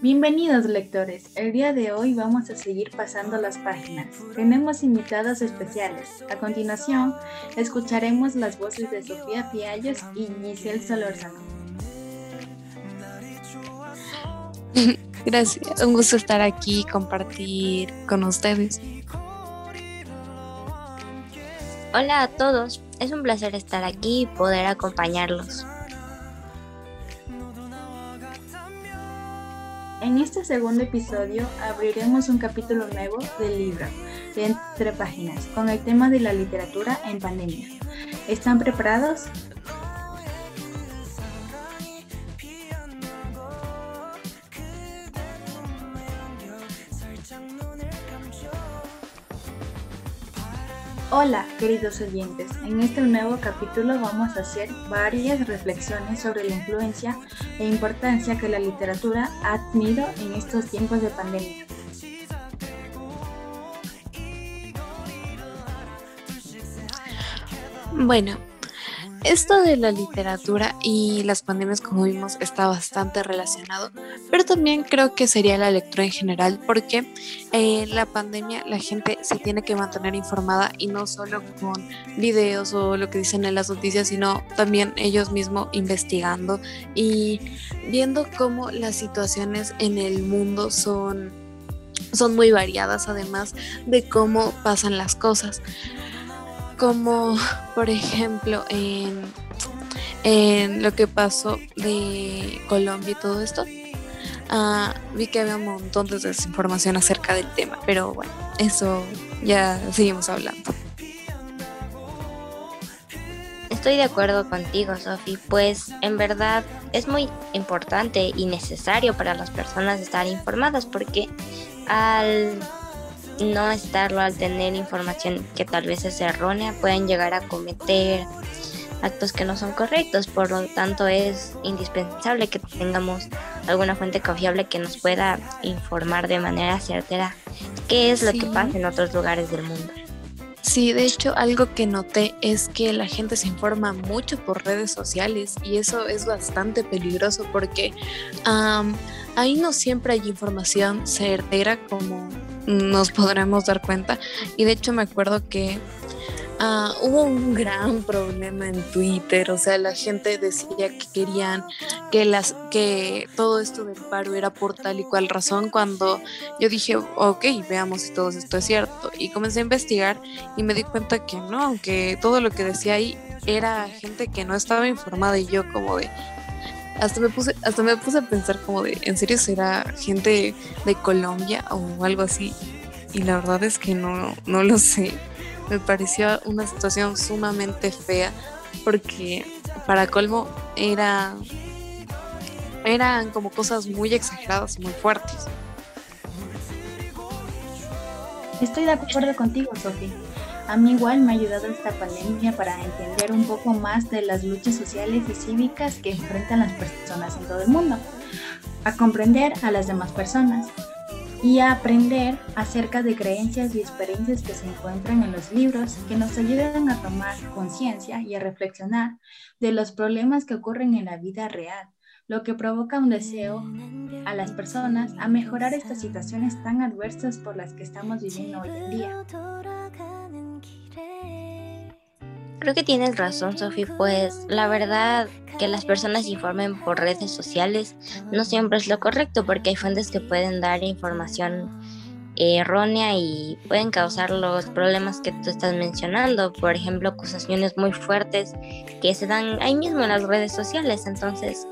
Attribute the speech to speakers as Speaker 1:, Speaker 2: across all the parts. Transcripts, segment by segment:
Speaker 1: Bienvenidos lectores, el día de hoy vamos a seguir pasando las páginas. Tenemos invitados especiales. A continuación, escucharemos las voces de Sofía Piallos y Giselle Solorzano.
Speaker 2: Gracias, un gusto estar aquí y compartir con ustedes.
Speaker 3: Hola a todos, es un placer estar aquí y poder acompañarlos.
Speaker 1: En este segundo episodio abriremos un capítulo nuevo del libro de Entre Páginas con el tema de la literatura en pandemia. ¿Están preparados? Hola, queridos oyentes. En este nuevo capítulo vamos a hacer varias reflexiones sobre la influencia e importancia que la literatura ha tenido en estos tiempos de pandemia.
Speaker 2: Bueno, esto de la literatura y las pandemias, como vimos, está bastante relacionado, pero también creo que sería la lectura en general, porque eh, la pandemia la gente se tiene que mantener informada y no solo con videos o lo que dicen en las noticias, sino también ellos mismos investigando y viendo cómo las situaciones en el mundo son, son muy variadas, además de cómo pasan las cosas como por ejemplo en, lo que pasó de Colombia y todo esto, uh, vi que había un montón de desinformación acerca del tema, pero bueno, eso ya seguimos hablando.
Speaker 3: Estoy de acuerdo contigo, Sofi, pues en verdad es muy importante y necesario para las personas estar informadas porque al no estarlo al tener información que tal vez es errónea, pueden llegar a cometer actos que no son correctos. Por lo tanto, es indispensable que tengamos alguna fuente confiable que nos pueda informar de manera certera qué es lo que pasa en otros lugares del mundo.
Speaker 2: Sí, de hecho algo que noté es que la gente se informa mucho por redes sociales y eso es bastante peligroso porque ahí no siempre hay información certera como nos podremos dar cuenta. Y de hecho me acuerdo que ah, hubo un gran problema en Twitter, o sea, la gente decía que querían que las que todo esto del paro era por tal y cual razón cuando yo dije, ok, veamos si todo esto es cierto. Y comencé a investigar y me di cuenta que no, aunque todo lo que decía ahí era gente que no estaba informada y yo como de, hasta me puse, hasta me puse a pensar como de, ¿en serio será gente de Colombia o algo así? Y la verdad es que no, no lo sé. Me pareció una situación sumamente fea porque para colmo era eran como cosas muy exageradas, muy fuertes.
Speaker 1: Estoy de acuerdo contigo, Sofía. A mí igual me ha ayudado esta pandemia para entender un poco más de las luchas sociales y cívicas que enfrentan las personas en todo el mundo, a comprender a las demás personas y a aprender acerca de creencias y experiencias que se encuentran en los libros que nos ayudan a tomar conciencia y a reflexionar de los problemas que ocurren en la vida real, lo que provoca un deseo a las personas a mejorar estas situaciones tan adversas por las que estamos viviendo hoy en día.
Speaker 3: Creo que tienes razón, Sofi, pues la verdad que las personas informen por redes sociales no siempre es lo correcto porque hay fuentes que pueden dar información errónea y pueden causar los problemas que tú estás mencionando, por ejemplo, acusaciones muy fuertes que se dan ahí mismo en las redes sociales. Entonces,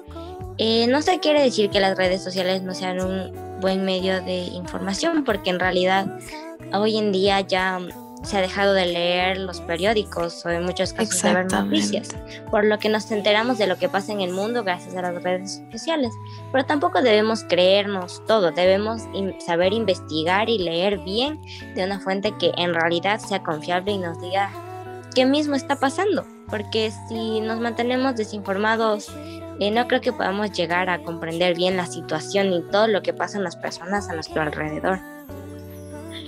Speaker 3: eh, no se quiere decir que las redes sociales no sean un buen medio de información, porque en realidad hoy en día ya se ha dejado de leer los periódicos o en muchos casos de ver noticias, por lo que nos enteramos de lo que pasa en el mundo gracias a las redes sociales. Pero tampoco debemos creernos todo, debemos saber investigar y leer bien de una fuente que en realidad sea confiable y nos diga qué mismo está pasando, porque si nos mantenemos desinformados, eh, no creo que podamos llegar a comprender bien la situación y todo lo que pasa en las personas a nuestro alrededor.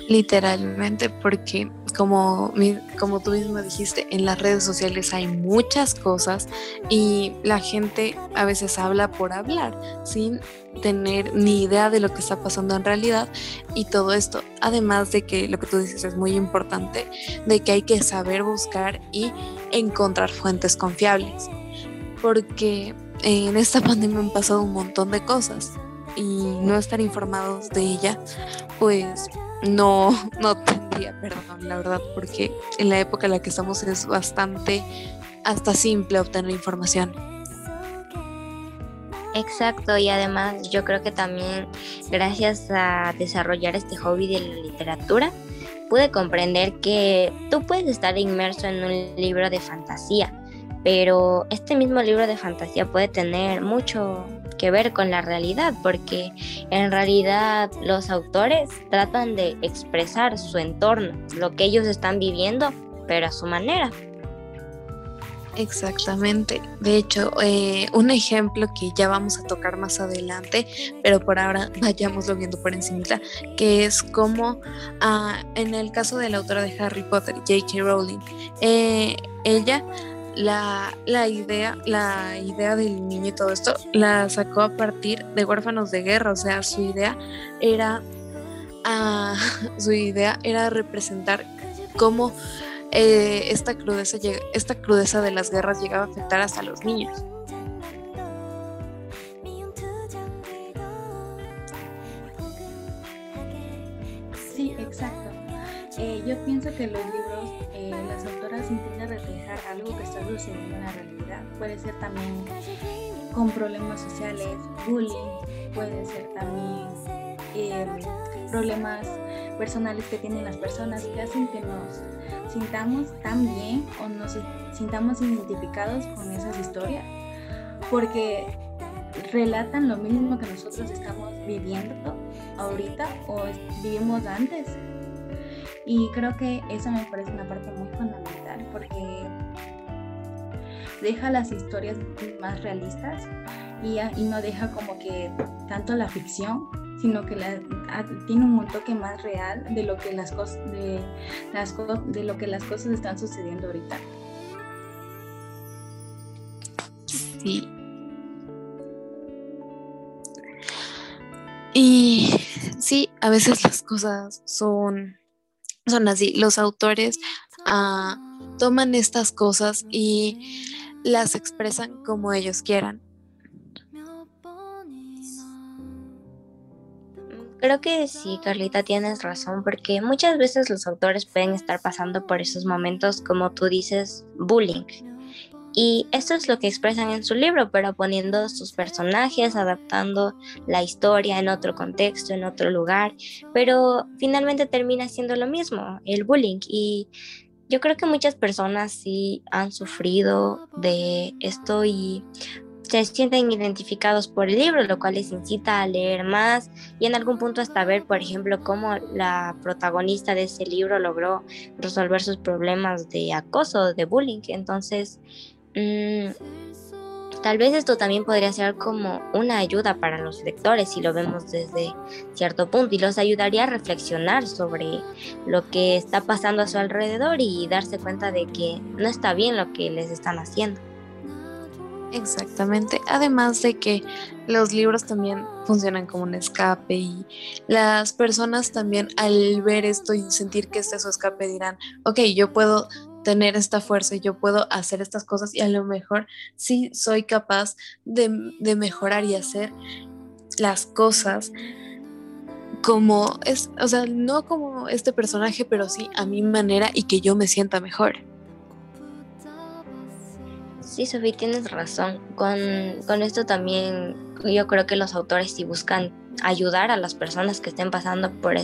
Speaker 2: Literalmente, porque como, como tú mismo dijiste, en las redes sociales hay muchas cosas y la gente a veces habla por hablar sin tener ni idea de lo que está pasando en realidad y todo esto, además de que lo que tú dices es muy importante, de que hay que saber buscar y encontrar fuentes confiables, porque en esta pandemia han pasado un montón de cosas y no estar informados de ella, pues no, no tendría perdón, la verdad, porque en la época en la que estamos es bastante hasta simple obtener información.
Speaker 3: Exacto, y además yo creo que también gracias a desarrollar este hobby de la literatura, pude comprender que tú puedes estar inmerso en un libro de fantasía, pero este mismo libro de fantasía puede tener mucho que ver con la realidad, porque en realidad los autores tratan de expresar su entorno, lo que ellos están viviendo, pero a su manera.
Speaker 2: Exactamente. De hecho, eh, un ejemplo que ya vamos a tocar más adelante, pero por ahora vayámoslo viendo por encima, que es como ah, en el caso de la autora de Harry Potter, J.K. Rowling, eh, ella la, idea, la idea del niño y todo esto la sacó a partir de huérfanos de guerra, o sea, su idea era ah, su idea era representar cómo eh, esta crudeza esta crudeza de las guerras llegaba a afectar hasta los niños.
Speaker 1: Sí, exacto. Eh, yo pienso que los libros, eh, las autoras intentan reflejar algo que está sucediendo en la realidad. Puede ser también con problemas sociales, bullying, puede ser también em, problemas personales que tienen las personas que hacen que nos sintamos tan bien o nos sintamos identificados con esas historias, porque relatan lo mismo que nosotros estamos viviendo ahorita o vivimos antes. Y creo que eso me parece una parte muy fundamental porque deja las historias más realistas y, y no deja como que tanto la ficción, sino que la, tiene un toque más real de lo que las cosas de las de lo que las cosas están sucediendo ahorita.
Speaker 2: Sí. Y sí, a veces las cosas son son así. Los autores ah, toman estas cosas y las expresan como ellos quieran.
Speaker 3: Creo que sí, Carlita, tienes razón, porque muchas veces los autores pueden estar pasando por esos momentos, como tú dices, bullying. Y esto es lo que expresan en su libro, pero poniendo sus personajes, adaptando la historia en otro contexto, en otro lugar, pero finalmente termina siendo lo mismo, el bullying. Y yo creo que muchas personas sí han sufrido de esto y se sienten identificados por el libro, lo cual les incita a leer más y en algún punto hasta ver, por ejemplo, cómo la protagonista de ese libro logró resolver sus problemas de acoso, de bullying. Entonces, Mm, tal vez esto también podría ser como una ayuda para los lectores si lo vemos desde cierto punto y los ayudaría a reflexionar sobre lo que está pasando a su alrededor y darse cuenta de que no está bien lo que les están haciendo.
Speaker 2: Exactamente, además de que los libros también funcionan como un escape y las personas también al ver esto y sentir que este es su escape dirán, ok, yo puedo tener esta fuerza y yo puedo hacer estas cosas y a lo mejor sí soy capaz de, mejorar y hacer las cosas como es, o sea, no como este personaje, pero sí a mi manera y que yo me sienta mejor.
Speaker 3: Sí, Sofía, tienes razón. Con, con esto también yo creo que los autores sí buscan ayudar a las personas que estén pasando por,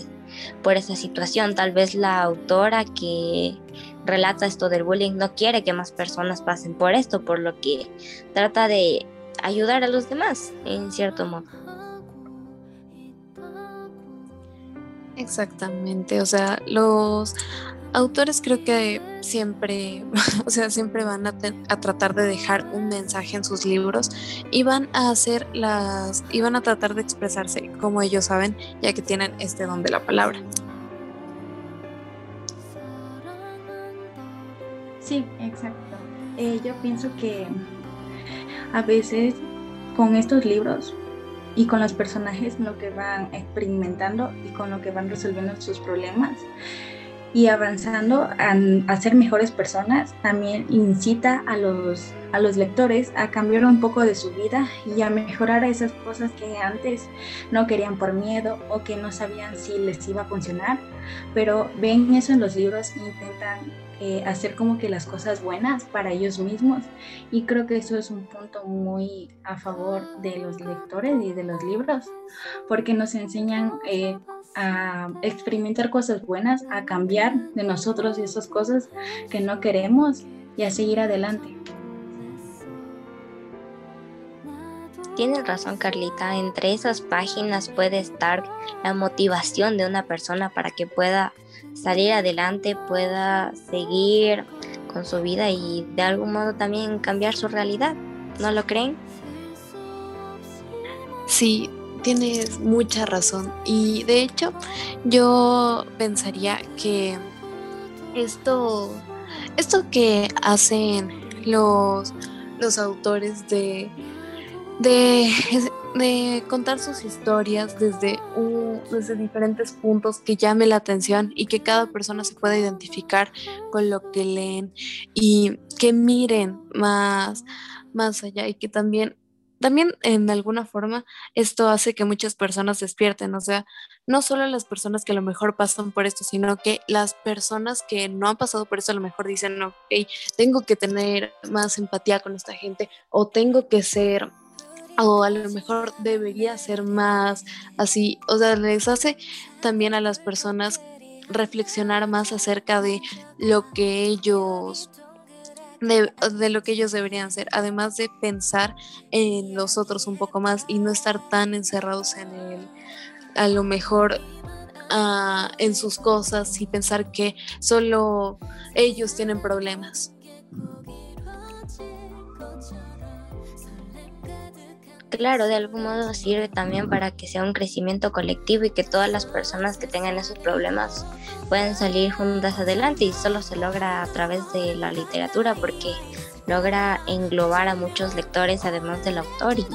Speaker 3: por esa situación. Tal vez la autora que relata esto del bullying no quiere que más personas pasen por esto, por lo que trata de ayudar a los demás, en cierto modo.
Speaker 2: Exactamente, o sea, los autores creo que siempre, o sea, siempre van a, a, tratar de dejar un mensaje en sus libros y van a hacer las, y van a tratar de expresarse como ellos saben, ya que tienen este don de la palabra.
Speaker 1: Sí, exacto. Eh, yo pienso que a veces con estos libros y con los personajes lo que van experimentando y con lo que van resolviendo sus problemas y avanzando a, ser mejores personas, también incita a los, a los lectores a cambiar un poco de su vida y a mejorar esas cosas que antes no querían por miedo o que no sabían si les iba a funcionar, pero ven eso en los libros e intentan eh, hacer como que las cosas buenas para ellos mismos y creo que eso es un punto muy a favor de los lectores y de los libros porque nos enseñan eh, a experimentar cosas buenas, a cambiar de nosotros esas cosas que no queremos y a seguir adelante.
Speaker 3: Tienes razón, Carlita. Entre esas páginas puede estar la motivación de una persona para que pueda salir adelante, pueda seguir con su vida y de algún modo también cambiar su realidad. ¿No lo creen?
Speaker 2: Sí, tienes mucha razón. Y de hecho, yo pensaría que esto, esto que hacen los, los autores de, de, de contar sus historias desde, desde diferentes puntos que llame la atención y que cada persona se pueda identificar con lo que leen y que miren más, más allá y que también también en alguna forma esto hace que muchas personas despierten, o sea, no solo las personas que a lo mejor pasan por esto, sino que las personas que no han pasado por esto a lo mejor dicen, ok, tengo que tener más empatía con esta gente o tengo que ser o a lo mejor debería ser más así, o sea, les hace también a las personas reflexionar más acerca de lo que ellos de, lo que ellos deberían ser, además de pensar en los otros un poco más y no estar tan encerrados en el, a lo mejor ah, en sus cosas y pensar que solo ellos tienen problemas.
Speaker 3: Claro, de algún modo sirve también para que sea un crecimiento colectivo y que todas las personas que tengan esos problemas puedan salir juntas adelante y solo se logra a través de la literatura porque logra englobar a muchos lectores además del autor y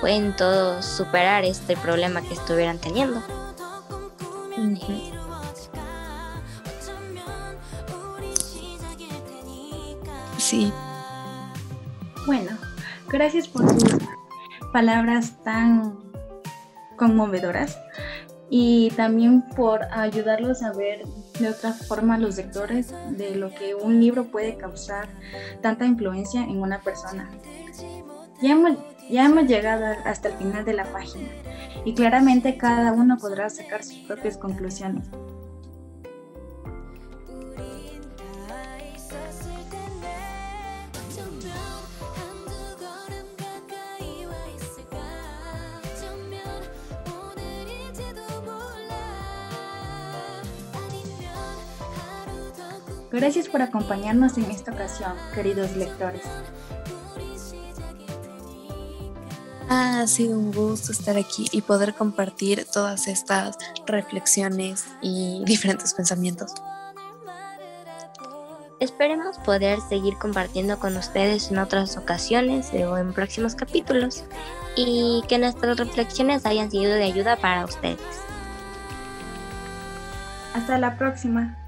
Speaker 3: pueden todos superar este problema que estuvieran teniendo.
Speaker 2: Sí.
Speaker 1: Bueno, gracias por sus palabras tan conmovedoras y también por ayudarlos a ver de otra forma los lectores de lo que un libro puede causar tanta influencia en una persona. Ya hemos, ya hemos llegado hasta el final de la página y claramente cada uno podrá sacar sus propias conclusiones. Gracias por acompañarnos en esta ocasión, queridos lectores.
Speaker 2: Ha sido un gusto estar aquí y poder compartir todas estas reflexiones y diferentes pensamientos.
Speaker 3: Esperemos poder seguir compartiendo con ustedes en otras ocasiones o en próximos capítulos y que nuestras reflexiones hayan sido de ayuda para ustedes.
Speaker 1: Hasta la próxima.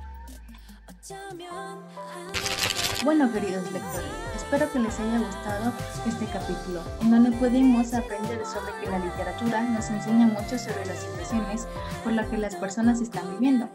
Speaker 1: Bueno, queridos lectores, espero que les haya gustado este capítulo, en donde pudimos aprender sobre que la literatura nos enseña mucho sobre las situaciones por las que las personas están viviendo,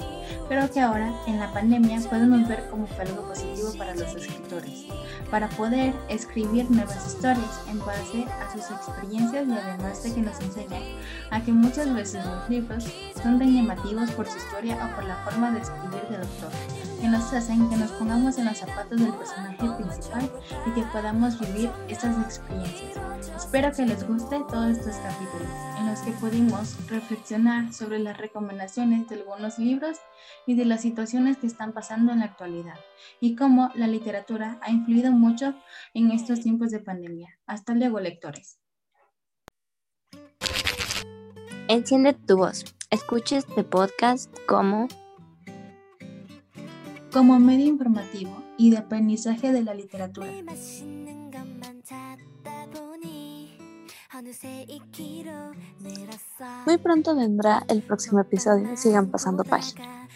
Speaker 1: pero que ahora, en la pandemia, podemos ver como fue algo positivo para los escritores, para poder escribir nuevas historias en base a sus experiencias y además de que nos enseñan a que muchas veces los libros son tan llamativos por su historia o por la forma de escribir del autor que nos hacen que nos pongamos en los zapatos del personaje principal y que podamos vivir estas experiencias. Espero que les guste todos estos capítulos en los que pudimos reflexionar sobre las recomendaciones de algunos libros y de las situaciones que están pasando en la actualidad y cómo la literatura ha influido mucho en estos tiempos de pandemia. Hasta luego, lectores.
Speaker 3: Enciende tu voz. Escucha este podcast como
Speaker 1: como medio informativo y de aprendizaje de la literatura.
Speaker 2: Muy pronto vendrá el próximo episodio, sigan pasando página.